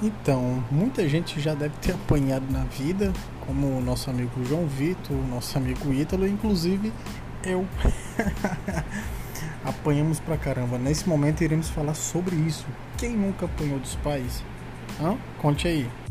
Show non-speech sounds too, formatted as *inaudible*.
Então, muita gente já deve ter apanhado na vida, como o nosso amigo João Vitor, o nosso amigo Ítalo, inclusive eu. *laughs* Apanhamos pra caramba. Nesse momento iremos falar sobre isso. Quem nunca apanhou dos pais? Hã? Conte aí.